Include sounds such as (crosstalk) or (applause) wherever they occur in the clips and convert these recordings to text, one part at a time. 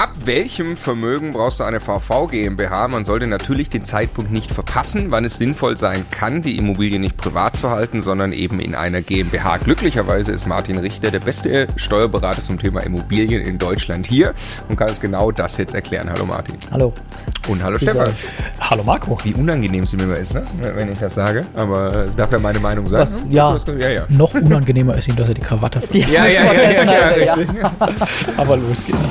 Ab welchem Vermögen brauchst du eine VV GmbH? Man sollte natürlich den Zeitpunkt nicht verpassen, wann es sinnvoll sein kann, die Immobilie nicht privat zu halten, sondern eben in einer GmbH. Glücklicherweise ist Martin Richter der beste Steuerberater zum Thema Immobilien in Deutschland hier und kann uns genau das jetzt erklären. Hallo Martin. Hallo. Und hallo Stefan. Hallo Marco. Wie unangenehm es mir immer ist, ne? wenn ich das sage. Aber es darf ja meine Meinung sein. Was? Ja. ja, ja. Noch unangenehmer ist ihm, dass er die Krawatte (laughs) vergisst. Ja, ja, ja, ja, (laughs) ja, ja, ja. (laughs) Aber los geht's.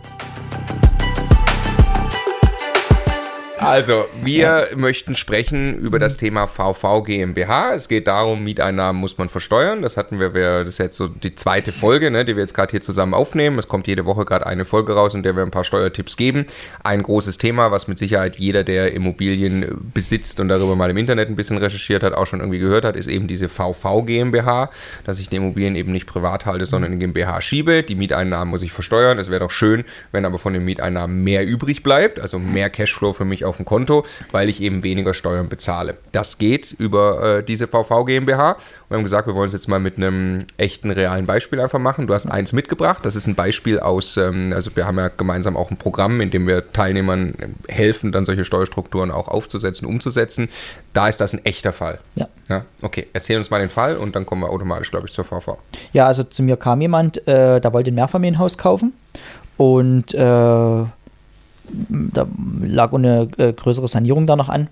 Also, wir möchten sprechen über das Thema VV GmbH. Es geht darum, Mieteinnahmen muss man versteuern. Das hatten wir, das ist jetzt so die zweite Folge, ne, die wir jetzt gerade hier zusammen aufnehmen. Es kommt jede Woche gerade eine Folge raus, in der wir ein paar Steuertipps geben. Ein großes Thema, was mit Sicherheit jeder, der Immobilien besitzt und darüber mal im Internet ein bisschen recherchiert hat, auch schon irgendwie gehört hat, ist eben diese VV GmbH, dass ich die Immobilien eben nicht privat halte, sondern in GmbH schiebe. Die Mieteinnahmen muss ich versteuern. Es wäre doch schön, wenn aber von den Mieteinnahmen mehr übrig bleibt, also mehr Cashflow für mich auf dem Konto, weil ich eben weniger Steuern bezahle. Das geht über äh, diese VV GmbH. Wir haben gesagt, wir wollen es jetzt mal mit einem echten, realen Beispiel einfach machen. Du hast eins mitgebracht. Das ist ein Beispiel aus, ähm, also wir haben ja gemeinsam auch ein Programm, in dem wir Teilnehmern helfen, dann solche Steuerstrukturen auch aufzusetzen, umzusetzen. Da ist das ein echter Fall. Ja. ja. Okay, erzähl uns mal den Fall und dann kommen wir automatisch, glaube ich, zur VV. Ja, also zu mir kam jemand, äh, der wollte ein Mehrfamilienhaus kaufen und äh, da lag eine äh, größere Sanierung da noch an.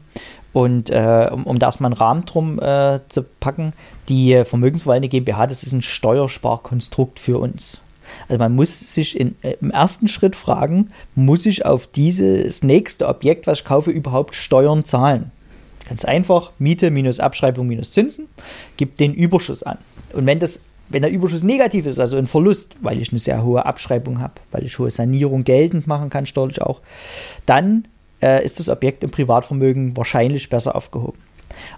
Und äh, um, um da erstmal einen Rahmen drum äh, zu packen, die Vermögensverwaltende GmbH, das ist ein Steuersparkonstrukt für uns. Also man muss sich in, äh, im ersten Schritt fragen, muss ich auf dieses nächste Objekt, was ich kaufe, überhaupt Steuern zahlen? Ganz einfach, Miete minus Abschreibung minus Zinsen, gibt den Überschuss an. Und wenn das wenn der Überschuss negativ ist, also ein Verlust, weil ich eine sehr hohe Abschreibung habe, weil ich hohe Sanierung geltend machen kann, steuerlich auch, dann äh, ist das Objekt im Privatvermögen wahrscheinlich besser aufgehoben.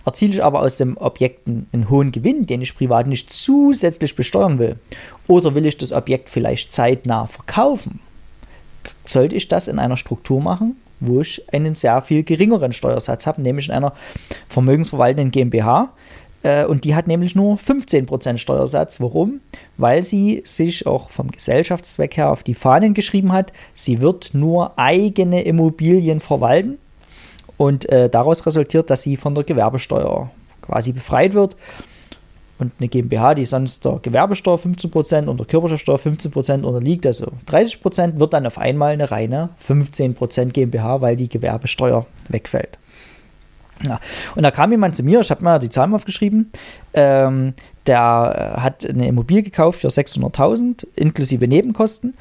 Erziele ich aber aus dem Objekt einen hohen Gewinn, den ich privat nicht zusätzlich besteuern will, oder will ich das Objekt vielleicht zeitnah verkaufen, sollte ich das in einer Struktur machen, wo ich einen sehr viel geringeren Steuersatz habe, nämlich in einer vermögensverwaltenden GmbH, und die hat nämlich nur 15% Steuersatz. Warum? Weil sie sich auch vom Gesellschaftszweck her auf die Fahnen geschrieben hat, sie wird nur eigene Immobilien verwalten. Und äh, daraus resultiert, dass sie von der Gewerbesteuer quasi befreit wird. Und eine GmbH, die sonst der Gewerbesteuer 15% und der Körperschaftsteuer 15% unterliegt, also 30%, wird dann auf einmal eine reine 15% GmbH, weil die Gewerbesteuer wegfällt. Ja. Und da kam jemand zu mir, ich habe mal die Zahlen aufgeschrieben, ähm, der äh, hat eine Immobilie gekauft für 600.000 inklusive Nebenkosten.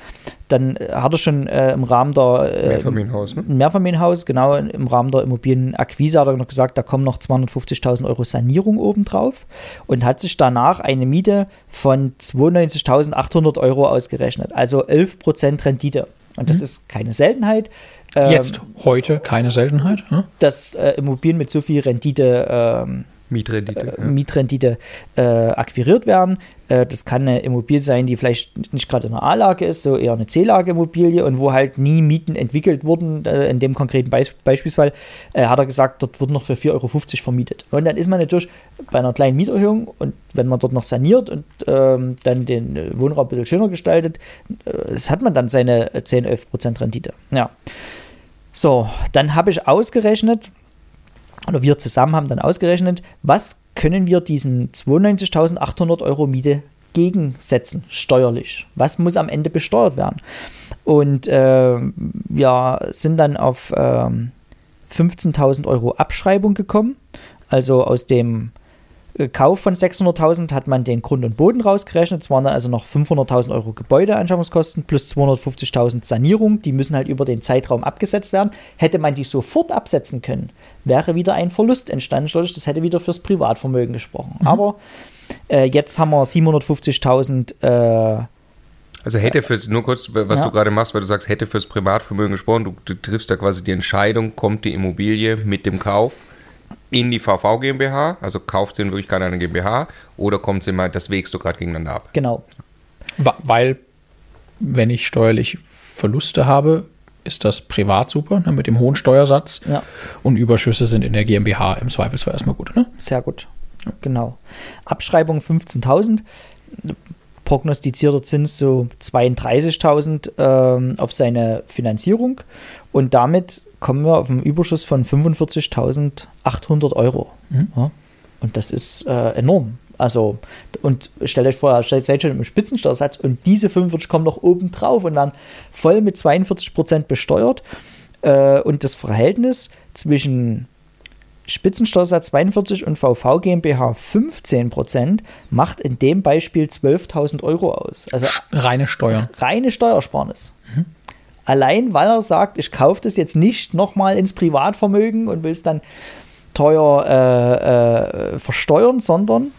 Dann äh, hat er schon äh, im Rahmen der äh, Mehrfamilienhaus, ne? Mehrfamilienhaus, genau im Rahmen der Immobilienakquise hat er noch gesagt, da kommen noch 250.000 Euro Sanierung obendrauf und hat sich danach eine Miete von 92.800 Euro ausgerechnet, also 11% Rendite. Und das mhm. ist keine Seltenheit. Ähm, Jetzt, heute keine Seltenheit. Hm? Dass äh, Immobilien mit so viel Rendite, ähm, Mietrendite, äh, ja. Mietrendite äh, akquiriert werden. Äh, das kann eine Immobilie sein, die vielleicht nicht gerade in einer A-Lage ist, so eher eine C-Lage-Immobilie und wo halt nie Mieten entwickelt wurden. Äh, in dem konkreten Beis Beispielsfall äh, hat er gesagt, dort wird noch für 4,50 Euro vermietet. Und dann ist man natürlich bei einer kleinen Mieterhöhung und wenn man dort noch saniert und ähm, dann den Wohnraum ein bisschen schöner gestaltet, das hat man dann seine 10, 11 Prozent Rendite. Ja. So, dann habe ich ausgerechnet, oder wir zusammen haben dann ausgerechnet, was können wir diesen 92.800 Euro Miete gegensetzen, steuerlich? Was muss am Ende besteuert werden? Und äh, wir sind dann auf äh, 15.000 Euro Abschreibung gekommen. Also aus dem Kauf von 600.000 hat man den Grund und Boden rausgerechnet. Es waren dann also noch 500.000 Euro Gebäudeanschaffungskosten plus 250.000 Sanierung. Die müssen halt über den Zeitraum abgesetzt werden. Hätte man die sofort absetzen können, wäre wieder ein Verlust entstanden. Das hätte wieder fürs Privatvermögen gesprochen. Mhm. Aber äh, jetzt haben wir 750.000 äh, also hätte fürs, nur kurz, was ja. du gerade machst, weil du sagst, hätte fürs Privatvermögen gesprochen, du, du triffst da quasi die Entscheidung, kommt die Immobilie mit dem Kauf in die VV GmbH, also kauft sie in Wirklichkeit eine GmbH oder kommt sie mal, das wägst du gerade gegeneinander ab. Genau. Weil, wenn ich steuerlich Verluste habe, ist das privat super, ne, mit dem hohen Steuersatz. Ja. Und Überschüsse sind in der GmbH im Zweifelsfall erstmal gut. Ne? Sehr gut. Genau. Abschreibung 15.000. Prognostizierter Zins so 32.000 ähm, auf seine Finanzierung. Und damit kommen wir auf einen Überschuss von 45.800 Euro. Mhm. Ja. Und das ist äh, enorm. Also, und stellt euch vor, stellt seid schon im Spitzensteuersatz und diese 45 kommen noch oben drauf und dann voll mit 42 Prozent besteuert. Äh, und das Verhältnis zwischen Spitzensteuersatz 42 und VV GmbH 15 Prozent macht in dem Beispiel 12.000 Euro aus. Also Reine Steuern. reine Steuersparnis. Allein weil er sagt, ich kaufe das jetzt nicht nochmal ins Privatvermögen und will es dann teuer äh, äh, versteuern, sondern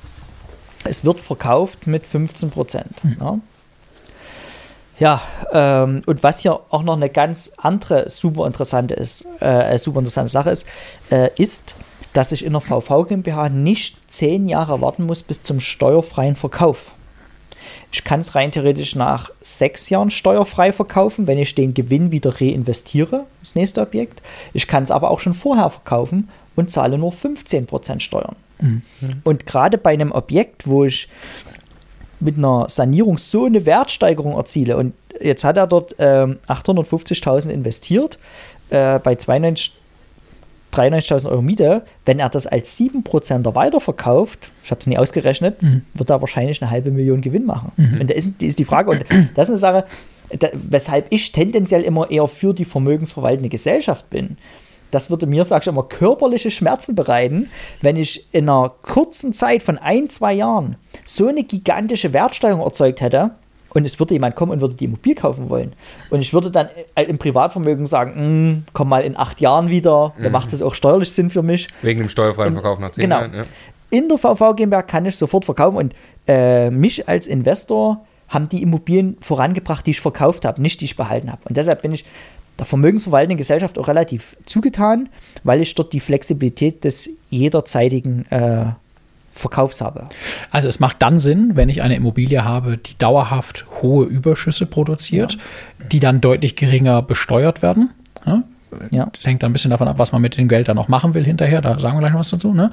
es wird verkauft mit 15 Prozent. Ja, ja ähm, und was hier auch noch eine ganz andere super interessante ist, äh, super interessante Sache ist, äh, ist, dass ich in der VV GmbH nicht zehn Jahre warten muss bis zum steuerfreien Verkauf. Ich kann es rein theoretisch nach sechs Jahren steuerfrei verkaufen, wenn ich den Gewinn wieder reinvestiere, das nächste Objekt. Ich kann es aber auch schon vorher verkaufen und zahle nur 15% Steuern. Und gerade bei einem Objekt, wo ich mit einer Sanierung so eine Wertsteigerung erziele und jetzt hat er dort ähm, 850.000 investiert äh, bei 92 93.000 Euro Miete, wenn er das als 7%er weiterverkauft, ich habe es nie ausgerechnet, wird er wahrscheinlich eine halbe Million Gewinn machen. Und da ist, die- ist die Frage, und das ist eine Sache, da, weshalb ich tendenziell immer eher für die vermögensverwaltende Gesellschaft bin. Das würde mir, sag ich immer, körperliche Schmerzen bereiten, wenn ich in einer kurzen Zeit von ein, zwei Jahren so eine gigantische Wertsteigerung erzeugt hätte und es würde jemand kommen und würde die Immobilie kaufen wollen. Und ich würde dann äh, im Privatvermögen sagen, "Mm, komm mal in acht Jahren wieder, dann macht das auch steuerlich Sinn für mich. Wegen dem steuerfreien Verkauf nach 10 Genau. Jahren. Ja. In der VV GmbH kann ich sofort verkaufen und äh, mich als Investor haben die Immobilien vorangebracht, die ich verkauft habe, nicht die ich behalten habe. Und deshalb bin ich der vermögensverwaltenden Gesellschaft auch relativ zugetan, weil ich dort die Flexibilität des jederzeitigen äh, Verkaufs habe. Also es macht dann Sinn, wenn ich eine Immobilie habe, die dauerhaft hohe Überschüsse produziert, die dann deutlich geringer besteuert werden. Ja? Ja. Das hängt dann ein bisschen davon ab, was man mit dem Geld dann noch machen will hinterher. Da sagen wir gleich noch was dazu. Ne?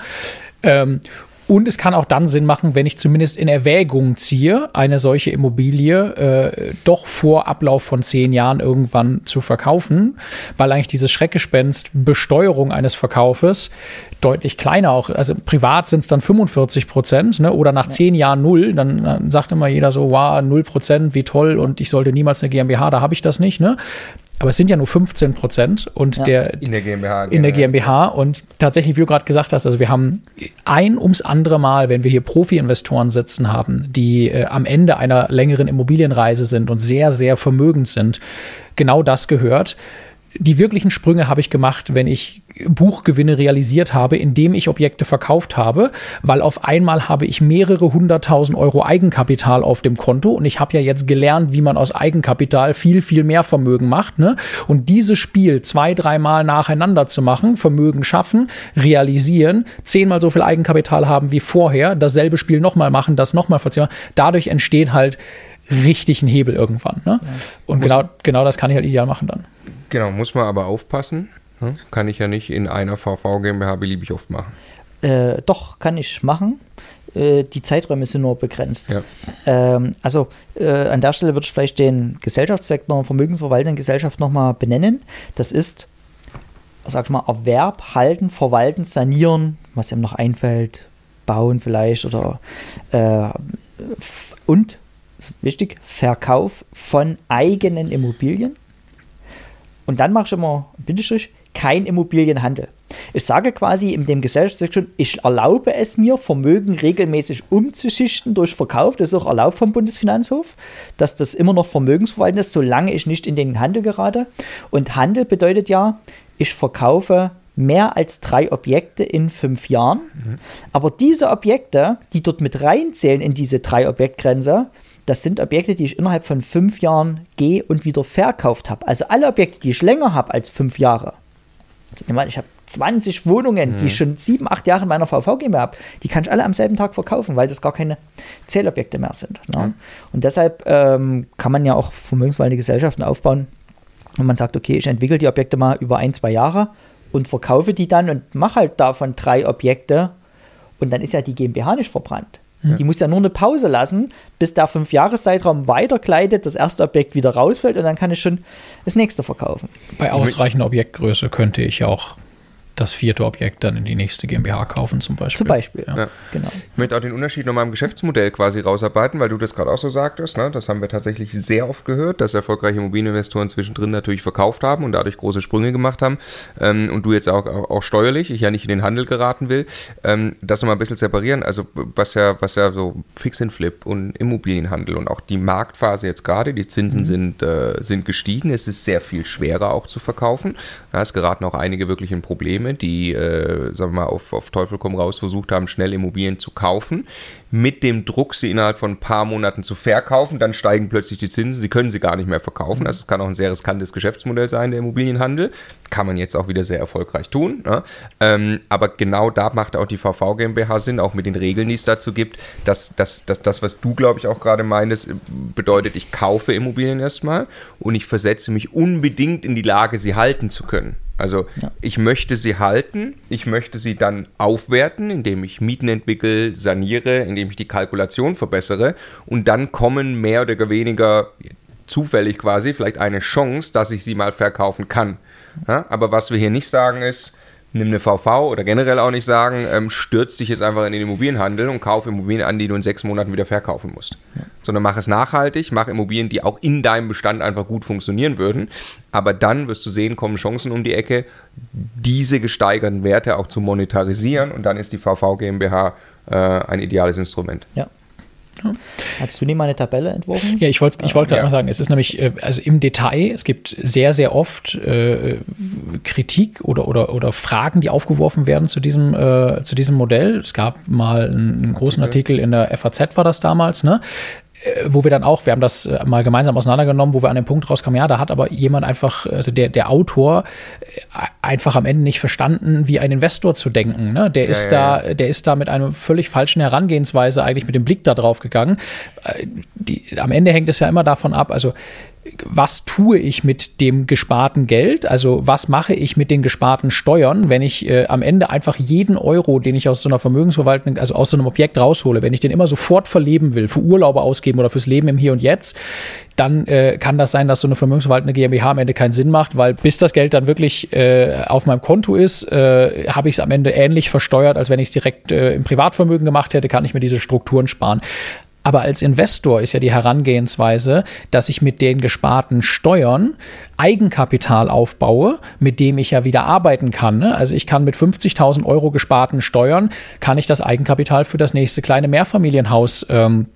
Ähm, und es kann auch dann Sinn machen, wenn ich zumindest in Erwägung ziehe, eine solche Immobilie äh, doch vor Ablauf von zehn Jahren irgendwann zu verkaufen, weil eigentlich dieses Schreckgespenst Besteuerung eines Verkaufes deutlich kleiner auch, also privat sind es dann 45 Prozent ne, oder nach zehn Jahren null, dann, dann sagt immer jeder so, wow, null Prozent, wie toll und ich sollte niemals eine GmbH, da habe ich das nicht. Ne? Aber es sind ja nur 15 Prozent und Ja. der, In der GmbH. in der GmbH. Und tatsächlich, wie du gerade gesagt hast, also wir haben ein ums andere Mal, wenn wir hier Profi-Investoren sitzen haben, die äh, am Ende einer längeren Immobilienreise sind und sehr, sehr vermögend sind, genau das gehört. Die wirklichen Sprünge habe ich gemacht, wenn ich Buchgewinne realisiert habe, indem ich Objekte verkauft habe, weil auf einmal habe ich mehrere hunderttausend Euro Eigenkapital auf dem Konto und ich habe ja jetzt gelernt, wie man aus Eigenkapital viel, viel mehr Vermögen macht. Ne? Und dieses Spiel zwei, dreimal nacheinander zu machen, Vermögen schaffen, realisieren, zehnmal so viel Eigenkapital haben wie vorher, dasselbe Spiel nochmal machen, das nochmal verziehen, dadurch entsteht halt richtig ein Hebel irgendwann. Ne? Und genau, genau das kann ich halt ideal machen dann. Genau, muss man aber aufpassen. ne? Kann ich ja nicht in einer VV GmbH beliebig oft machen. Äh, doch, kann ich machen. Äh, die Zeiträume sind nur begrenzt. Ja. Ähm, also äh, an der Stelle würde ich vielleicht den Gesellschaftszweck einer vermögensverwaltenden Gesellschaft nochmal benennen. Das ist, sag ich mal, Erwerb, Halten, Verwalten, Sanieren, was ihm noch einfällt, Bauen vielleicht oder äh, und, wichtig, Verkauf von eigenen Immobilien. Und dann mache ich immer einen Bindestrich, kein Immobilienhandel. Ich sage quasi in dem Gesellschaftszweck schon, ich erlaube es mir, Vermögen regelmäßig umzuschichten durch Verkauf. Das ist auch erlaubt vom Bundesfinanzhof, dass das immer noch vermögensverwaltend ist, solange ich nicht in den Handel gerate. Und Handel bedeutet ja, ich verkaufe mehr als drei Objekte in fünf Jahren. Aber diese Objekte, die dort mit reinzählen in diese drei Objektgrenze, das sind Objekte, die ich innerhalb von fünf Jahren gehe und wieder verkauft habe. Also alle Objekte, die ich länger habe als fünf Jahre. Ich meine, ich habe 20 Wohnungen, die ich schon sieben, acht Jahre in meiner VV GmbH habe. Die kann ich alle am selben Tag verkaufen, weil das gar keine Zählobjekte mehr sind. Ne? Und deshalb ähm, kann man ja auch vermögensverwaltende Gesellschaften aufbauen, und man sagt, okay, ich entwickle die Objekte mal über ein, zwei Jahre und verkaufe die dann und mache halt davon drei Objekte Und dann ist ja die GmbH nicht verbrannt. Ja. Die muss ja nur eine Pause lassen, bis der Fünfjahreszeitraum weitergleitet, das erste Objekt wieder rausfällt und dann kann ich schon das nächste verkaufen. Bei ausreichender Objektgröße könnte ich auch das vierte Objekt dann in die nächste GmbH kaufen zum Beispiel. Zum Beispiel, ja. ja. Genau. Ich möchte auch den Unterschied nochmal im Geschäftsmodell quasi rausarbeiten, weil du das gerade auch so sagtest. Ne? Das haben wir tatsächlich sehr oft gehört, dass erfolgreiche Immobilieninvestoren zwischendrin natürlich verkauft haben und dadurch große Sprünge gemacht haben. Ähm, und du jetzt auch, auch, auch, steuerlich, ich ja nicht in den Handel geraten will, ähm, das nochmal ein bisschen separieren. Also was ja, was ja so Fix and Flip und Immobilienhandel und auch die Marktphase jetzt gerade, die Zinsen mhm. sind, äh, sind gestiegen. Es ist sehr viel schwerer auch zu verkaufen. Ja, es geraten auch einige wirklich in Probleme Probleme, die, äh, sagen wir mal, auf, auf Teufel komm raus versucht haben, schnell Immobilien zu kaufen, mit dem Druck, sie innerhalb von ein paar Monaten zu verkaufen, dann steigen plötzlich die Zinsen, sie können sie gar nicht mehr verkaufen. Also es kann auch ein sehr riskantes Geschäftsmodell sein, der Immobilienhandel. Kann man jetzt auch wieder sehr erfolgreich tun. Ja? Ähm, aber genau da macht auch die VV GmbH Sinn, auch mit den Regeln, die es dazu gibt, dass, dass, dass das, was du, glaube ich, auch gerade meintest, bedeutet, ich kaufe Immobilien erstmal und ich versetze mich unbedingt in die Lage, sie halten zu können. Also ja. ich möchte sie halten, ich möchte sie dann aufwerten, indem ich Mieten entwickle, saniere, indem ich die Kalkulation verbessere und dann kommen mehr oder weniger zufällig quasi vielleicht eine Chance, dass ich sie mal verkaufen kann. Ja, aber was wir hier nicht sagen ist, nimm eine VV oder generell auch nicht sagen, ähm, stürzt dich jetzt einfach in den Immobilienhandel und kauf Immobilien an, die du in sechs Monaten wieder verkaufen musst. Ja. Sondern mach es nachhaltig, mach Immobilien, die auch in deinem Bestand einfach gut funktionieren würden. Aber dann wirst du sehen, kommen Chancen um die Ecke, diese gesteigerten Werte auch zu monetarisieren und dann ist die VV GmbH äh, ein ideales Instrument. Ja. (laughs) Hast du nie mal eine Tabelle entworfen? Ja, ich wollte ich wollt gerade ja. noch sagen, es ist nämlich, äh, also im Detail, es gibt sehr, sehr oft äh, Kritik oder, oder, oder Fragen, die aufgeworfen werden zu diesem, äh, zu diesem Modell. Es gab mal einen, einen großen Artikel in der FAZ, war das damals, ne? Äh, wo wir dann auch, wir haben das äh, mal gemeinsam auseinandergenommen, wo wir an dem Punkt rauskamen, ja, da hat aber jemand einfach, also der, der Autor äh, einfach am Ende nicht verstanden, wie ein Investor zu denken. Ne? Der ja, ist ja, da, der ist da mit einer völlig falschen Herangehensweise eigentlich mit dem Blick da drauf gegangen. Die, am Ende hängt es ja immer davon ab, also was tue ich mit dem gesparten Geld? Also was mache ich mit den gesparten Steuern, wenn ich äh, am Ende einfach jeden Euro, den ich aus so einer Vermögensverwaltung, also aus so einem Objekt raushole, wenn ich den immer sofort verleben will, für Urlaube ausgeben oder fürs Leben im Hier und Jetzt, dann äh, kann das sein, dass so eine vermögensverwaltende GmbH am Ende keinen Sinn macht, weil bis das Geld dann wirklich äh, auf meinem Konto ist, äh, habe ich es am Ende ähnlich versteuert, als wenn ich es direkt äh, im Privatvermögen gemacht hätte, kann ich mir diese Strukturen sparen. Aber als Investor ist ja die Herangehensweise, dass ich mit den gesparten Steuern Eigenkapital aufbaue, mit dem ich ja wieder arbeiten kann. Ne? Also ich kann mit 50.000 Euro gesparten Steuern, kann ich das Eigenkapital für das nächste kleine Mehrfamilienhaus ähm,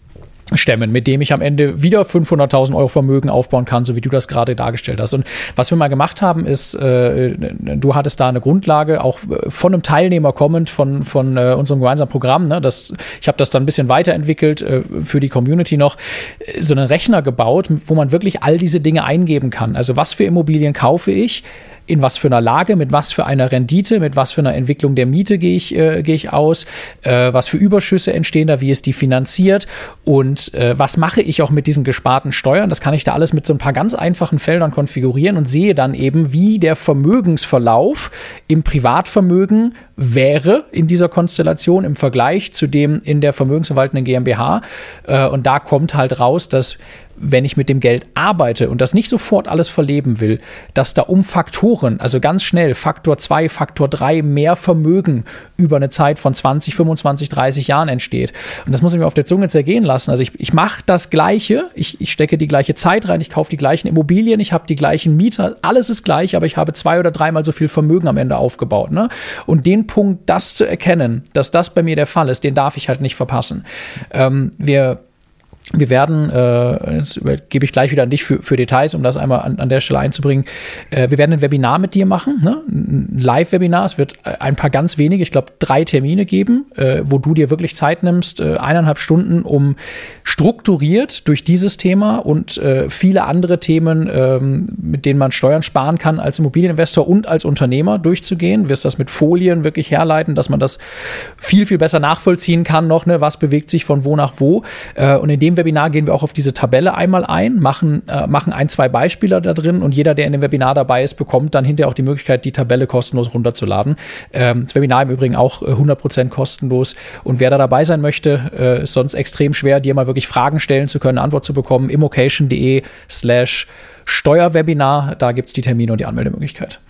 stemmen, mit dem ich am Ende wieder 500.000 Euro Vermögen aufbauen kann, so wie du das gerade dargestellt hast. Und was wir mal gemacht haben, ist, äh, du hattest da eine Grundlage, auch äh, von einem Teilnehmer kommend von, von äh, unserem gemeinsamen Programm. Ne? Das, ich habe das dann ein bisschen weiterentwickelt äh, für die Community noch, äh, so einen Rechner gebaut, wo man wirklich all diese Dinge eingeben kann. Also was für Immobilien kaufe ich? In was für einer Lage, mit was für einer Rendite, mit was für einer Entwicklung der Miete gehe ich, äh, gehe ich aus, äh, was für Überschüsse entstehen da, wie ist die finanziert und äh, was mache ich auch mit diesen gesparten Steuern. Das kann ich da alles mit so ein paar ganz einfachen Feldern konfigurieren und sehe dann eben, wie der Vermögensverlauf im Privatvermögen wäre in dieser Konstellation im Vergleich zu dem in der vermögensverwaltenden GmbH. Äh, und da kommt halt raus, dass wenn ich mit dem Geld arbeite und das nicht sofort alles verleben will, dass da um Faktoren, also ganz schnell Faktor 2, Faktor 3 mehr Vermögen über eine Zeit von 20, 25, 30 Jahren entsteht. Und das muss ich mir auf der Zunge zergehen lassen. Also ich, ich mache das Gleiche, ich, ich stecke die gleiche Zeit rein, ich kaufe die gleichen Immobilien, ich habe die gleichen Mieter, alles ist gleich, aber ich habe zwei oder dreimal so viel Vermögen am Ende aufgebaut. Ne? Und den Punkt, das zu erkennen, dass das bei mir der Fall ist, den darf ich halt nicht verpassen. Ähm, wir wir werden, äh, jetzt gebe ich gleich wieder an dich für, für Details, um das einmal an, an der Stelle einzubringen. Äh, wir werden ein Webinar mit dir machen, ne? ein Live-Webinar. Es wird ein paar ganz wenige, ich glaube drei Termine geben, äh, wo du dir wirklich Zeit nimmst, äh, eineinhalb Stunden, um strukturiert durch dieses Thema und äh, viele andere Themen, ähm, mit denen man Steuern sparen kann, als Immobilieninvestor und als Unternehmer durchzugehen. Du wirst das mit Folien wirklich herleiten, dass man das viel, viel besser nachvollziehen kann noch, ne? was bewegt sich von wo nach wo. Äh, und in dem dem Webinar gehen wir auch auf diese Tabelle einmal ein, machen, äh, machen ein, zwei Beispiele da drin und jeder, der in dem Webinar dabei ist, bekommt dann hinterher auch die Möglichkeit, die Tabelle kostenlos runterzuladen. Ähm, das Webinar im Übrigen auch 100% äh, kostenlos und wer da dabei sein möchte, äh, ist sonst extrem schwer, dir mal wirklich Fragen stellen zu können, Antwort zu bekommen, immocation.de slash Steuerwebinar, da gibt es die Termine und die Anmeldemöglichkeit.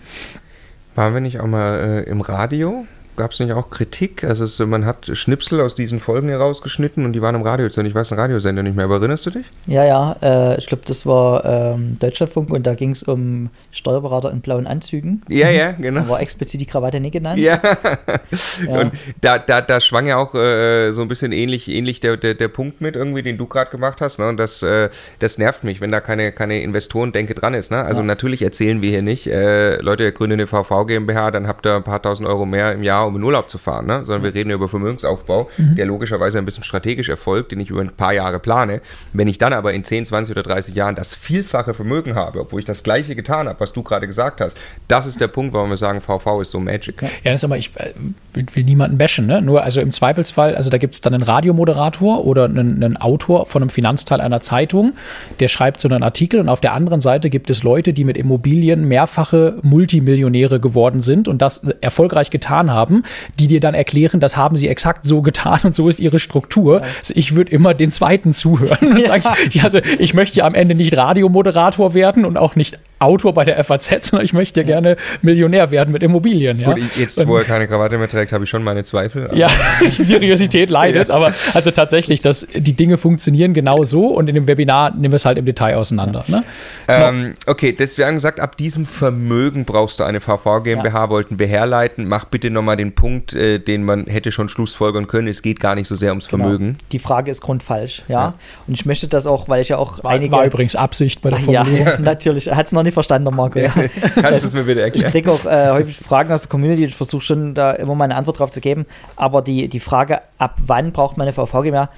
Waren wir nicht auch mal äh, im Radio? Gab es nicht auch Kritik? Also es, man hat Schnipsel aus diesen Folgen herausgeschnitten und die waren im Radio. Ich weiß den Radiosender nicht mehr, aber erinnerst du dich? Ja, ja, äh, ich glaube, das war ähm, Deutschlandfunk und da ging es um Steuerberater in blauen Anzügen. Ja, ja, genau. Da war explizit die Krawatte nicht genannt. Ja, (laughs) ja. und da, da, da schwang ja auch äh, so ein bisschen ähnlich, ähnlich der, der, der Punkt mit irgendwie, den du gerade gemacht hast. Ne? Und das, äh, das nervt mich, wenn da keine, keine Investoren-Denke dran ist. Ne? Also ja. natürlich erzählen wir hier nicht, äh, Leute, ihr gründet eine VV GmbH, dann habt ihr ein paar tausend Euro mehr im Jahr um in Urlaub zu fahren, ne? sondern wir reden über Vermögensaufbau, mhm. der logischerweise ein bisschen strategisch erfolgt, den ich über ein paar Jahre plane. Wenn ich dann aber in 10, 20 oder 30 Jahren das vielfache Vermögen habe, obwohl ich das gleiche getan habe, was du gerade gesagt hast, das ist der Punkt, warum wir sagen, VV ist so Magic. Ja, das ist aber, ich äh, will, will, niemanden bashen, ne? nur also im Zweifelsfall, also da gibt es dann einen Radiomoderator oder einen, einen Autor von einem Finanzteil einer Zeitung, der schreibt so einen Artikel und auf der anderen Seite gibt es Leute, die mit Immobilien mehrfache Multimillionäre geworden sind und das erfolgreich getan haben, die dir dann erklären, das haben sie exakt so getan und so ist ihre Struktur. Also ich würde immer den zweiten zuhören und ja. sagen, also ich möchte ja am Ende nicht Radiomoderator werden und auch nicht Autor bei der FAZ, (laughs) sondern ich möchte ja gerne Millionär werden mit Immobilien. Ja? Gut, jetzt, wo er keine Krawatte mehr trägt, habe ich schon meine Zweifel. Ja, die (laughs) (laughs) Seriosität leidet, ja. aber also tatsächlich, dass die Dinge funktionieren genau so und in dem Webinar nehmen wir es halt im Detail auseinander. Ne? Ähm, okay, das, wir haben gesagt, ab diesem Vermögen brauchst du eine VV GmbH, ja. wollten wir herleiten. Mach bitte nochmal den Punkt, äh, den man hätte schon schlussfolgern können. Es geht gar nicht so sehr ums genau. Vermögen. Die Frage ist grundfalsch, ja? ja. Und ich möchte das auch, weil ich ja auch war, einige... War übrigens Absicht bei der Formulierung. Ja, natürlich. Er hat es noch nicht verstanden, Marco. Ja. (laughs) Kannst du es mir bitte erklären? Ich kriege auch äh, häufig Fragen aus der Community. Ich versuche schon da immer mal eine Antwort drauf zu geben. Aber die, die Frage, ab wann braucht man eine VV GmbH?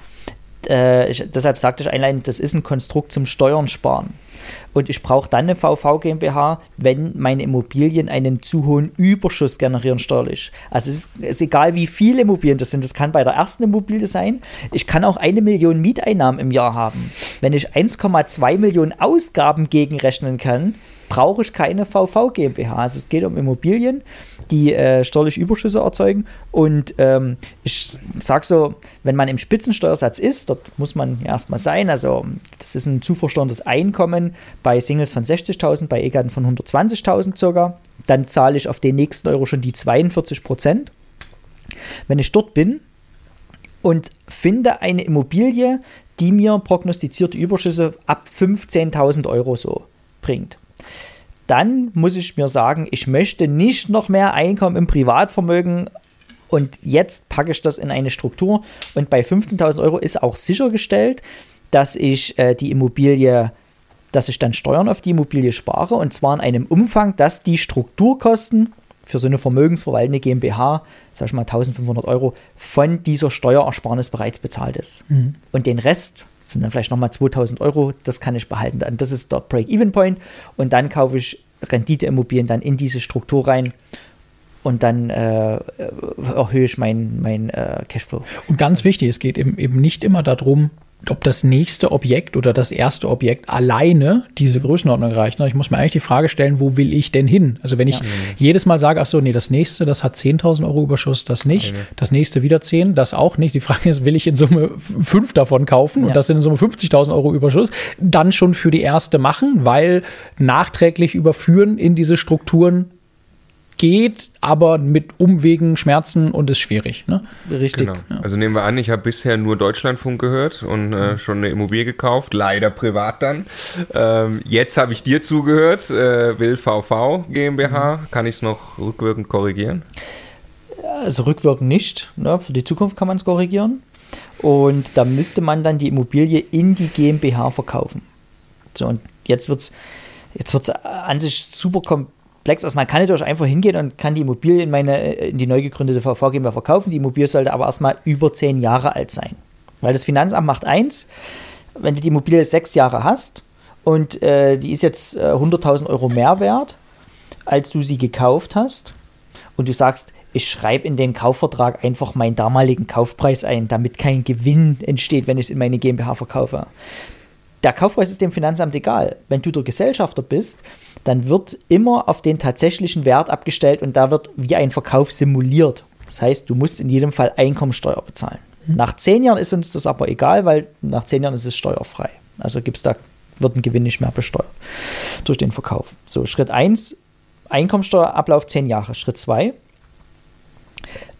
Äh, ich, deshalb sagte ich einleitend, das ist ein Konstrukt zum Steuern sparen und ich brauche dann eine VV GmbH, wenn meine Immobilien einen zu hohen Überschuss generieren steuerlich. Also es ist, ist, egal, wie viele Immobilien das sind. Das kann bei der ersten Immobilie sein. Ich kann auch eine Million Mieteinnahmen im Jahr haben. Wenn ich 1,2 Millionen Ausgaben gegenrechnen kann, brauche ich keine VV GmbH. Also es geht um Immobilien, die äh, steuerliche Überschüsse erzeugen. Und ähm, ich sage so, wenn man im Spitzensteuersatz ist, dort muss man erstmal sein. Also das ist ein zu Einkommen bei Singles von 60.000, bei Egatten von 120.000 circa. Dann zahle ich auf den nächsten Euro schon die 42 Prozent. Wenn ich dort bin und finde eine Immobilie, die mir prognostizierte Überschüsse ab 15.000 Euro so bringt, dann muss ich mir sagen, ich möchte nicht noch mehr Einkommen im Privatvermögen und jetzt packe ich das in eine Struktur und bei 15.000 Euro ist auch sichergestellt, dass ich äh, die Immobilie, dass ich dann Steuern auf die Immobilie spare und zwar in einem Umfang, dass die Strukturkosten für so eine vermögensverwaltende GmbH, sag ich mal 1500 Euro, von dieser Steuerersparnis bereits bezahlt ist. Mhm. Und den Rest sind dann vielleicht nochmal 2000 Euro, das kann ich behalten. Das ist der Break-Even-Point und dann kaufe ich Renditeimmobilien dann in diese Struktur rein und dann äh, erhöhe ich meinen mein, äh, Cashflow. Und ganz wichtig, es geht eben, eben nicht immer darum, ob das nächste Objekt oder das erste Objekt alleine diese Größenordnung erreicht. Ich muss mir eigentlich die Frage stellen, wo will ich denn hin? Also wenn ich ja. jedes Mal sage, ach so, nee, das nächste, das hat 10.000 Euro Überschuss, das nicht, okay. das nächste wieder 10, das auch nicht. Die Frage ist, will ich in Summe fünf davon kaufen ja. und das sind in Summe 50.000 Euro Überschuss, dann schon für die erste machen, weil nachträglich überführen in diese Strukturen geht, aber mit Umwegen, Schmerzen und ist schwierig. Ne? Richtig. Genau. Ja. Also nehmen wir an, ich habe bisher nur Deutschlandfunk gehört und äh, mhm. schon eine Immobilie gekauft, leider privat dann. Ähm, jetzt habe ich dir zugehört, äh, will VV GmbH. Mhm. Kann ich es noch rückwirkend korrigieren? Also rückwirkend nicht. Ne? Für die Zukunft kann man es korrigieren. Und da müsste man dann die Immobilie in die GmbH verkaufen. So, und jetzt wird es jetzt wird's an sich super komplex Plex. Also man kann natürlich einfach hingehen und kann die Immobilie in, meine, äh, in die neu gegründete VV GmbH verkaufen. Die Immobilie sollte aber erstmal über zehn Jahre alt sein. Weil das Finanzamt macht eins, wenn du die Immobilie sechs Jahre hast und äh, die ist jetzt äh, 100.000 Euro mehr wert, als du sie gekauft hast und du sagst, ich schreibe in den Kaufvertrag einfach meinen damaligen Kaufpreis ein, damit kein Gewinn entsteht, wenn ich es in meine GmbH verkaufe. Der Kaufpreis ist dem Finanzamt egal. Wenn du der Gesellschafter bist, dann wird immer auf den tatsächlichen Wert abgestellt und da wird wie ein Verkauf simuliert. Das heißt, du musst in jedem Fall Einkommensteuer bezahlen. Mhm. Nach zehn Jahren ist uns das aber egal, weil nach zehn Jahren ist es steuerfrei. Also gibt's da, wird ein Gewinn nicht mehr besteuert durch den Verkauf. So, Schritt 1, Einkommensteuerablauf zehn Jahre. Schritt 2,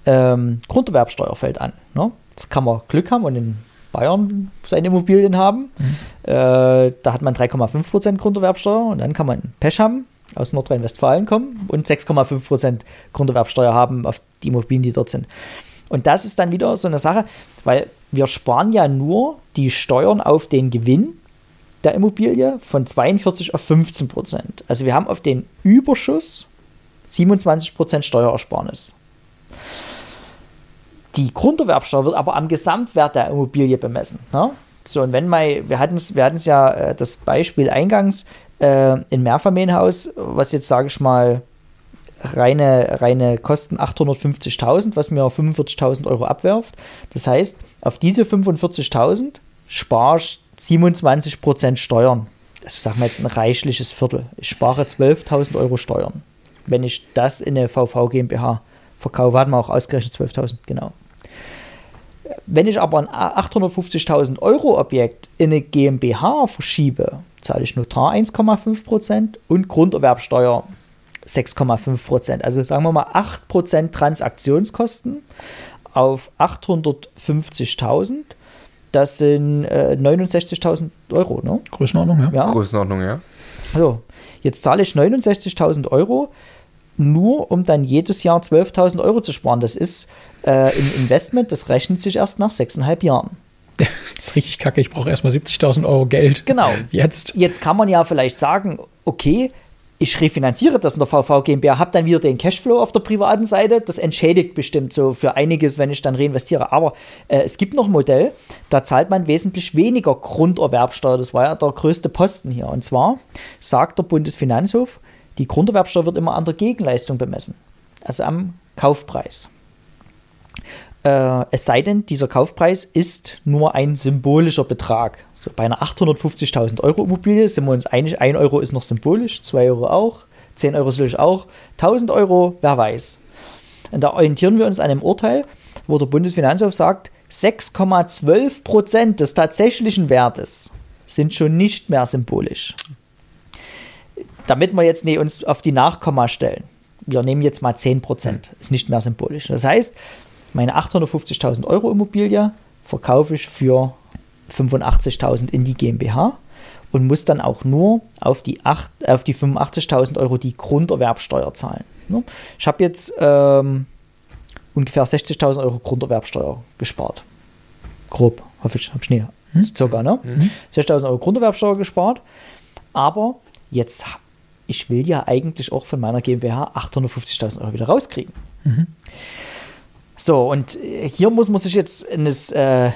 ähm, Grunderwerbsteuer fällt an. Ne? Jetzt kann man Glück haben und in Bayern seine Immobilien haben. Mhm. Äh, da hat man 3,5% Grunderwerbsteuer und dann kann man Pech haben, aus Nordrhein-Westfalen kommen und 6,5% Grunderwerbsteuer haben auf die Immobilien, die dort sind. Und das ist dann wieder so eine Sache, weil wir sparen ja nur die Steuern auf den Gewinn der Immobilie von 42 auf 15 Prozent. Also wir haben auf den Überschuss 27 Prozent Steuerersparnis. Die Grunderwerbsteuer wird aber am Gesamtwert der Immobilie bemessen. Ne? So, und wenn mal, wir hatten es wir ja äh, das Beispiel eingangs, äh, ein Mehrfamilienhaus, was jetzt, sage ich mal, reine, reine Kosten 850.000, was mir 45.000 Euro abwerft. Das heißt, auf diese 45.000 spare ich 27% Steuern. Das ist, sag mal jetzt ein reichliches Viertel. Ich spare 12.000 Euro Steuern. Wenn ich das in eine VV GmbH verkaufe, hat man auch ausgerechnet 12.000, genau. Wenn ich aber ein 850.000 Euro Objekt in eine GmbH verschiebe, zahle ich Notar 1,5% und Grunderwerbsteuer 6,5%. Also sagen wir mal 8% Transaktionskosten auf 850.000. Das sind äh, 69.000 Euro, ne? Größenordnung, ja. ja. Größenordnung, ja. So, jetzt zahle ich 69.000 Euro nur um dann jedes Jahr 12.000 Euro zu sparen. Das ist äh, ein Investment, das rechnet sich erst nach sechseinhalb Jahren. (laughs) Das ist richtig kacke. Ich brauche erstmal 70.000 Euro Geld. Genau. Jetzt. Jetzt kann man ja vielleicht sagen, okay, ich refinanziere das in der VV GmbH, habe dann wieder den Cashflow auf der privaten Seite. Das entschädigt bestimmt so für einiges, wenn ich dann reinvestiere. Aber äh, es gibt noch ein Modell, da zahlt man wesentlich weniger Grunderwerbsteuer. Das war ja der größte Posten hier. Und zwar sagt der Bundesfinanzhof, die Grunderwerbsteuer wird immer an der Gegenleistung bemessen, also am Kaufpreis. Äh, es sei denn, dieser Kaufpreis ist nur ein symbolischer Betrag. So bei einer 850.000 Euro Immobilie sind wir uns einig, 1 Euro ist noch symbolisch, 2 Euro auch, 10 Euro sicherlich auch, 1000 Euro, wer weiß. Und da orientieren wir uns an einem Urteil, wo der Bundesfinanzhof sagt, 6,12 Prozent des tatsächlichen Wertes sind schon nicht mehr symbolisch damit wir jetzt nicht uns auf die Nachkomma stellen, wir nehmen jetzt mal 10 Prozent, ist nicht mehr symbolisch. Das heißt, meine 850.000 Euro Immobilie verkaufe ich für 85.000 in die GmbH und muss dann auch nur auf die, die 85.000 Euro die Grunderwerbsteuer zahlen. Ne? Ich habe jetzt ähm, ungefähr 60.000 Euro Grunderwerbsteuer gespart. Grob, hoffe ich, habe ich nie. Hm? Circa, ne? Mhm. 60.000 Euro Grunderwerbsteuer gespart. Aber jetzt ich will ja eigentlich auch von meiner GmbH 850.000 Euro wieder rauskriegen. Mhm. So, und äh, hier muss man sich jetzt eines, äh,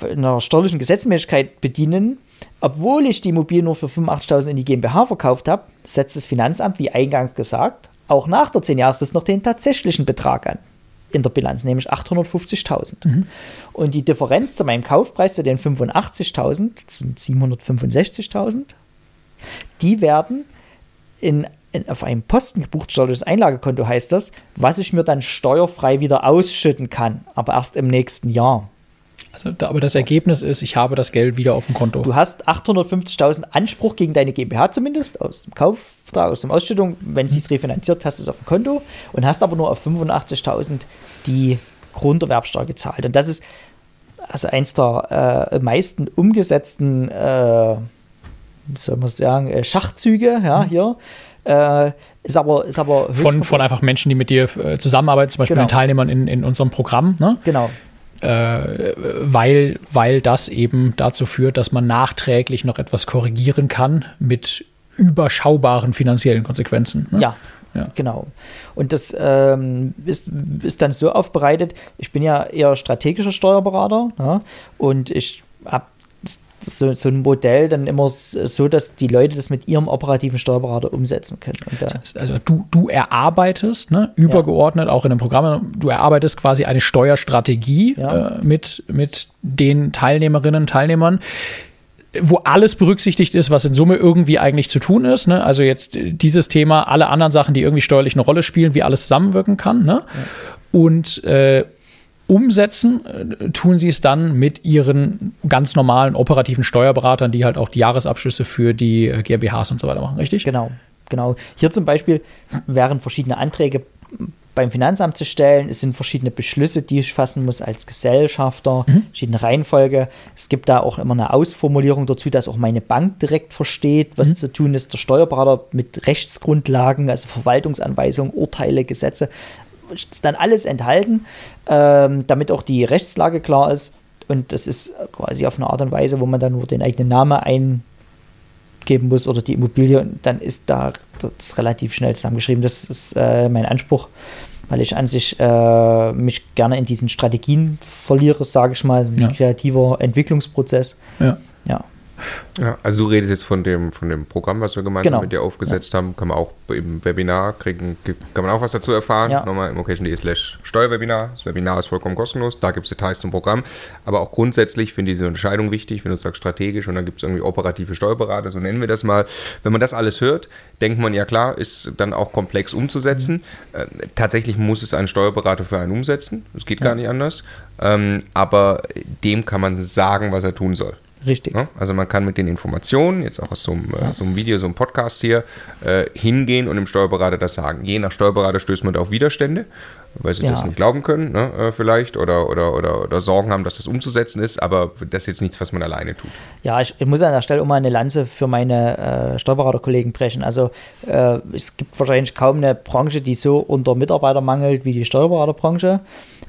einer steuerlichen Gesetzmäßigkeit bedienen. Obwohl ich die Immobilie nur für 85.000 in die GmbH verkauft habe, setzt das Finanzamt, wie eingangs gesagt, auch nach der 10-Jahresfrist noch den tatsächlichen Betrag an in der Bilanz, nämlich 850.000. Mhm. Und die Differenz zu meinem Kaufpreis, zu den 85.000, sind 765.000, die werden in, in, auf einem Posten gebucht steuerliches Einlagekonto heißt das, was ich mir dann steuerfrei wieder ausschütten kann, aber erst im nächsten Jahr. Also, aber das. Ergebnis ist, ich habe das Geld wieder auf dem Konto. Du hast 850.000 Anspruch gegen deine GmbH zumindest, aus dem Kaufvertrag, aus der Ausschüttung. Wenn sie es mhm. refinanziert, hast du es auf dem Konto und hast aber nur auf 85.000 die Grunderwerbsteuer gezahlt. Und das ist also eins der äh, meisten umgesetzten äh, soll man sagen, äh, Schachzüge, ja, mhm. hier. Äh, ist aber, ist aber von, von einfach Menschen, die mit dir äh, zusammenarbeiten, zum Beispiel genau. den Teilnehmern in, in unserem Programm. Ne? Genau. Äh, weil, weil das eben dazu führt, dass man nachträglich noch etwas korrigieren kann mit überschaubaren finanziellen Konsequenzen. Ne? Ja, ja. Genau. Und das ähm, ist, ist dann so aufbereitet, ich bin ja eher strategischer Steuerberater ja, und ich habe so, so ein Modell dann immer so, dass die Leute das mit ihrem operativen Steuerberater umsetzen können. also du, du erarbeitest, ne, übergeordnet ja. auch in einem Programm, du erarbeitest quasi eine Steuerstrategie ja. äh, mit, mit den Teilnehmerinnen und Teilnehmern wo alles berücksichtigt ist, was in Summe irgendwie eigentlich zu tun ist. Ne? Also jetzt dieses Thema, alle anderen Sachen, die irgendwie steuerlich eine Rolle spielen, wie alles zusammenwirken kann. Ne? Ja. Und äh, umsetzen, äh, tun sie es dann mit ihren ganz normalen operativen Steuerberatern, die halt auch die Jahresabschlüsse für die äh, GmbHs und so weiter machen, richtig? Genau, genau. Hier zum Beispiel wären verschiedene Anträge beim Finanzamt zu stellen. Es sind verschiedene Beschlüsse, die ich fassen muss als Gesellschafter, mhm. verschiedene Reihenfolge. Es gibt da auch immer eine Ausformulierung dazu, dass auch meine Bank direkt versteht, was mhm. zu tun ist. Der Steuerberater mit Rechtsgrundlagen, also Verwaltungsanweisungen, Urteile, Gesetze ist dann alles enthalten, ähm, damit auch die Rechtslage klar ist. Und das ist quasi auf eine Art und Weise, wo man dann nur den eigenen Namen eingeben muss oder die Immobilie und dann ist da das relativ schnell zusammengeschrieben. Das ist äh, mein Anspruch, weil ich an sich äh, mich gerne in diesen Strategien verliere, sage ich mal. Es ist ein ja. kreativer Entwicklungsprozess. Ja. ja. Ja, also du redest jetzt von dem, von dem Programm, was wir gemeinsam genau. mit dir aufgesetzt ja. haben. Kann man auch im Webinar kriegen, kann man auch was dazu erfahren. Ja. Nochmal immocation.de slash Steuerwebinar. Das Webinar ist vollkommen kostenlos. Da gibt es Details zum Programm. Aber auch grundsätzlich finde ich diese Unterscheidung wichtig, wenn du sagst strategisch und dann gibt es irgendwie operative Steuerberater, so nennen wir das mal. Wenn man das alles hört, denkt man ja klar, ist dann auch komplex umzusetzen. Mhm. Äh, tatsächlich muss es ein Steuerberater für einen umsetzen. Das geht ja. gar nicht anders. Ähm, aber dem kann man sagen, was er tun soll. Richtig. Ja, also man kann mit den Informationen, jetzt auch aus so einem, äh, ja. so einem Video, so einem Podcast hier, äh, hingehen und dem Steuerberater das sagen. Je nach Steuerberater stößt man da auf Widerstände weil sie ja. das nicht glauben können, ne, äh, vielleicht, oder, oder, oder, oder Sorgen haben, dass das umzusetzen ist, aber das ist jetzt nichts, was man alleine tut. Ja, ich, ich muss an der Stelle mal eine Lanze für meine äh, Steuerberaterkollegen brechen. Also äh, es gibt wahrscheinlich kaum eine Branche, die so unter Mitarbeiter mangelt wie die Steuerberaterbranche.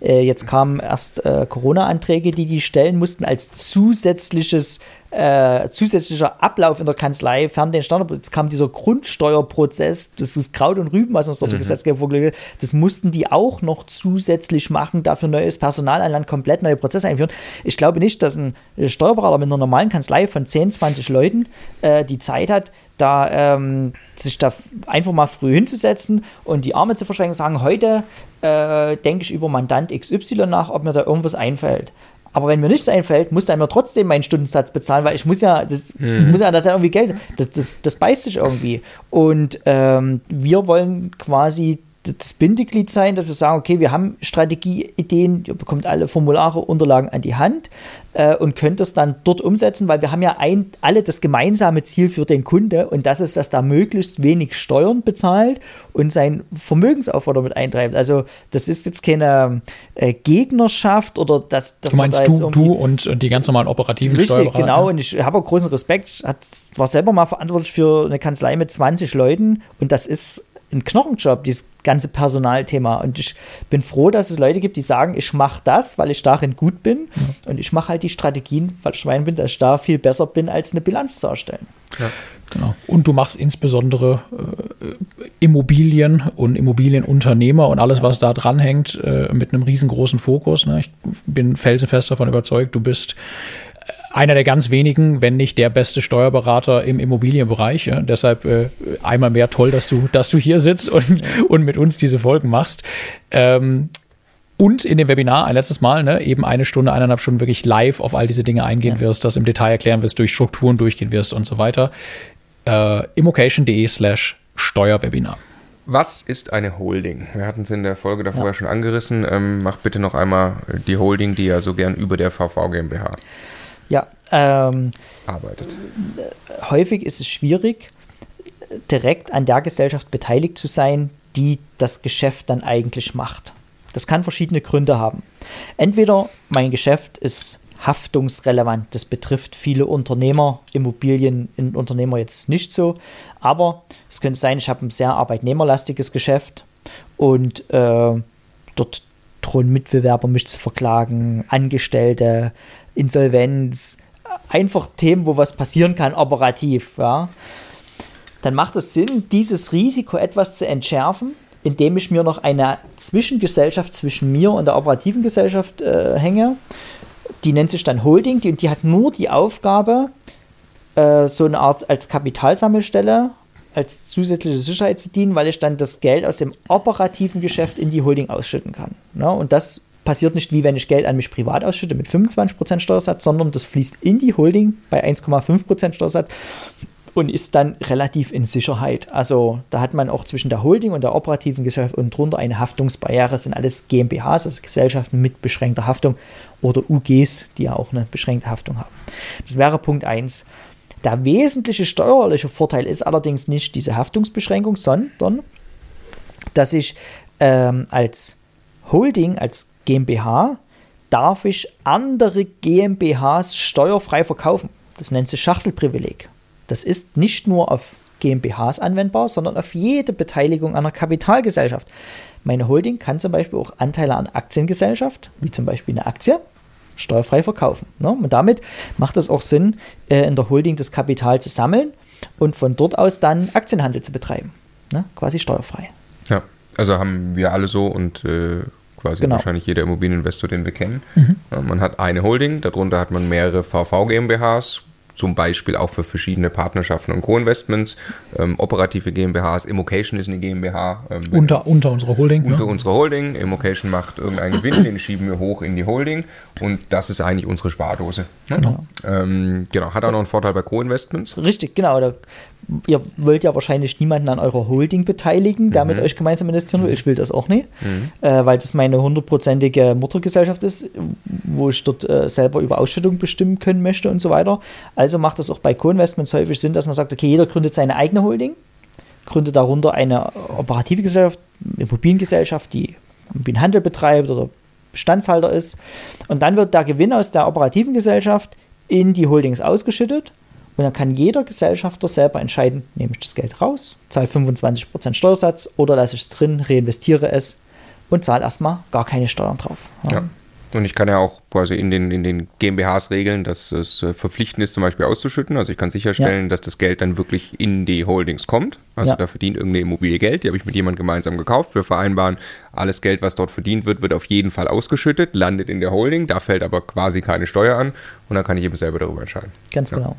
Äh, jetzt kamen erst äh, Corona-Anträge, die die stellen mussten als zusätzliches äh, zusätzlicher Ablauf in der Kanzlei fern den Standard. Jetzt kam dieser Grundsteuerprozess, das ist Kraut und Rüben, was uns dort mhm. der Gesetzgeber vorgelegt hat. Das mussten die auch noch zusätzlich machen, dafür neues Personal an Land, komplett neue Prozesse einführen. Ich glaube nicht, dass ein Steuerberater mit einer normalen Kanzlei von 10, 20 Leuten äh, die Zeit hat, da ähm, sich da einfach mal früh hinzusetzen und die Arme zu verschränken, sagen, heute äh, denke ich über Mandant XY nach, ob mir da irgendwas einfällt. Aber wenn mir nichts einfällt, muss er mir trotzdem meinen Stundensatz bezahlen, weil ich muss ja, das mhm. muss ja das ja irgendwie Geld. Das, das, das beißt sich irgendwie. Und ähm, wir wollen quasi das Bindeglied sein, dass wir sagen, okay, wir haben Strategieideen, ihr bekommt alle Formulare, Unterlagen an die Hand äh, und könnt das dann dort umsetzen, weil wir haben ja ein, alle das gemeinsame Ziel für den Kunde und das ist, dass da möglichst wenig Steuern bezahlt und sein Vermögensaufbau damit eintreibt. Also das ist jetzt keine äh, Gegnerschaft oder das, das Du meinst da du, du und, und, die ganz normalen operativen Richtig, Steuerberater. genau. Und ich habe auch großen Respekt. Ich war selber mal verantwortlich für eine Kanzlei mit 20 Leuten und das ist ein Knochenjob, dieses ganze Personalthema. Und ich bin froh, dass es Leute gibt, die sagen, ich mache das, weil ich darin gut bin. Ja. Und ich mache halt die Strategien, weil ich mein bin, dass ich da viel besser bin, als eine Bilanz zu erstellen. Ja. Genau. Und du machst insbesondere äh, Immobilien und Immobilienunternehmer und alles, was da dranhängt, äh, mit einem riesengroßen Fokus. Ne? Ich bin felsenfest davon überzeugt, du bist einer der ganz wenigen, wenn nicht der beste Steuerberater im Immobilienbereich. Ja. Deshalb äh, einmal mehr toll, dass du, dass du hier sitzt und, und mit uns diese Folgen machst. Ähm, und in dem Webinar ein letztes Mal ne, eben eine Stunde, eineinhalb Stunden wirklich live auf all diese Dinge eingehen ja. wirst, das im Detail erklären wirst, durch Strukturen durchgehen wirst und so weiter. Äh, immocation.de slash Steuerwebinar. Was ist eine Holding? Wir hatten es in der Folge davor ja. schon angerissen. Ähm, mach bitte noch einmal die Holding, die ja so gern über der VV GmbH ja. Ähm, arbeitet. Häufig ist es schwierig, direkt an der Gesellschaft beteiligt zu sein, die das Geschäft dann eigentlich macht. Das kann verschiedene Gründe haben. Entweder mein Geschäft ist haftungsrelevant. Das betrifft viele Unternehmer, Immobilienunternehmer jetzt nicht so. Aber es könnte sein, ich habe ein sehr arbeitnehmerlastiges Geschäft und äh, dort drohen Mitbewerber mich zu verklagen, Angestellte, Insolvenz, einfach Themen, wo was passieren kann, operativ, ja, dann macht es Sinn, dieses Risiko etwas zu entschärfen, indem ich mir noch eine Zwischengesellschaft zwischen mir und der operativen Gesellschaft äh, hänge. die nennt sich dann Holding, die, die hat nur die Aufgabe, äh, so eine Art als Kapitalsammelstelle, als zusätzliche Sicherheit zu dienen, weil ich dann das Geld aus dem operativen Geschäft in die Holding ausschütten kann. Ne? Und das passiert nicht wie wenn ich Geld an mich privat ausschütte mit 25% Steuersatz, sondern das fließt in die Holding bei 1,5% Steuersatz und ist dann relativ in Sicherheit. Also da hat man auch zwischen der Holding und der operativen Gesellschaft und drunter eine Haftungsbarriere. Das sind alles GmbHs, also Gesellschaften mit beschränkter Haftung oder UGs, die ja auch eine beschränkte Haftung haben. Das wäre Punkt 1. Der wesentliche steuerliche Vorteil ist allerdings nicht diese Haftungsbeschränkung, sondern dass ich ähm, als Holding, als GmbH, darf ich andere GmbHs steuerfrei verkaufen. Das nennt sich Schachtelprivileg. Das ist nicht nur auf GmbHs anwendbar, sondern auf jede Beteiligung einer Kapitalgesellschaft. Meine Holding kann zum Beispiel auch Anteile an Aktiengesellschaft, wie zum Beispiel eine Aktie, steuerfrei verkaufen. Ne? Und damit macht es auch Sinn, äh, in der Holding das Kapital zu sammeln und von dort aus dann Aktienhandel zu betreiben. Ne? Quasi steuerfrei. Ja, also haben wir alle so und äh, quasi Genau. wahrscheinlich jeder Immobilieninvestor, den wir kennen. Ja, man hat eine Holding, darunter hat man mehrere VV GmbHs, zum Beispiel auch für verschiedene Partnerschaften und Co-Investments, ähm, operative GmbHs, Immocation ist eine GmbH. Ähm, Unter, unter unserer Holding. unter ne? unserer Holding. Immocation macht irgendeinen Gewinn, den schieben wir hoch in die Holding und das ist eigentlich unsere Spardose. Ne? Genau. Ähm, genau, hat auch noch einen Vorteil bei Co-Investments. Richtig, genau. Da, ihr wollt ja wahrscheinlich niemanden an eurer Holding beteiligen, der mit euch gemeinsam investieren will. Ich will das auch nicht, äh, weil das meine hundertprozentige Muttergesellschaft ist, wo ich dort äh, selber über Ausschüttung bestimmen können möchte und so weiter. Also macht das auch bei Co-Investments häufig Sinn, dass man sagt, okay, jeder gründet seine eigene Holding, gründet darunter eine operative Gesellschaft, Immobiliengesellschaft, die Immobilienhandel betreibt oder Bestandshalter ist. Und dann wird der Gewinn aus der operativen Gesellschaft in die Holdings ausgeschüttet. Und dann kann jeder Gesellschafter selber entscheiden, nehme ich das Geld raus, zahle 25% Steuersatz oder lasse ich es drin, reinvestiere es und zahle erstmal gar keine Steuern drauf. Ja. Und ich kann ja auch quasi in den, in den GmbHs regeln, dass es äh, verpflichtend ist, zum Beispiel auszuschütten. Also ich kann sicherstellen, dass das Geld dann wirklich in die Holdings kommt. Also Ja. da verdient irgendeine Immobilie Geld, die habe ich mit jemandem gemeinsam gekauft. Wir vereinbaren, alles Geld, was dort verdient wird, wird auf jeden Fall ausgeschüttet, landet in der Holding. Da fällt aber quasi keine Steuer an und dann kann ich eben selber darüber entscheiden. Ganz Ja. genau.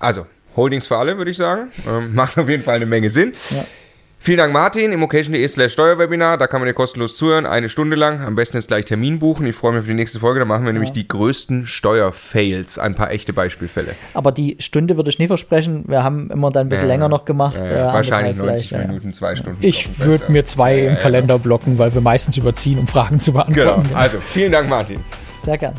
Also, Holdings für alle, würde ich sagen. Ähm, (laughs) macht auf jeden Fall eine Menge Sinn. Ja. Vielen Dank, Martin. Immocation.de slash Steuerwebinar. Da kann man dir kostenlos zuhören. Eine Stunde lang. Am besten jetzt gleich Termin buchen. Ich freue mich auf die nächste Folge. Da machen wir nämlich die größten Steuerfails. Ein paar echte Beispielfälle. Aber die Stunde würde ich nie versprechen. Wir haben immer dann ein bisschen Ja, länger ja. noch gemacht. Ja, äh, ja. Wahrscheinlich anderthalb 90 vielleicht, ja, ja. Minuten, zwei Stunden. Ich würde mir ja. zwei Ja, im ja, Kalender blocken, weil wir meistens überziehen, um Fragen zu Genau. beantworten. Also, vielen Dank, Martin. Sehr gern.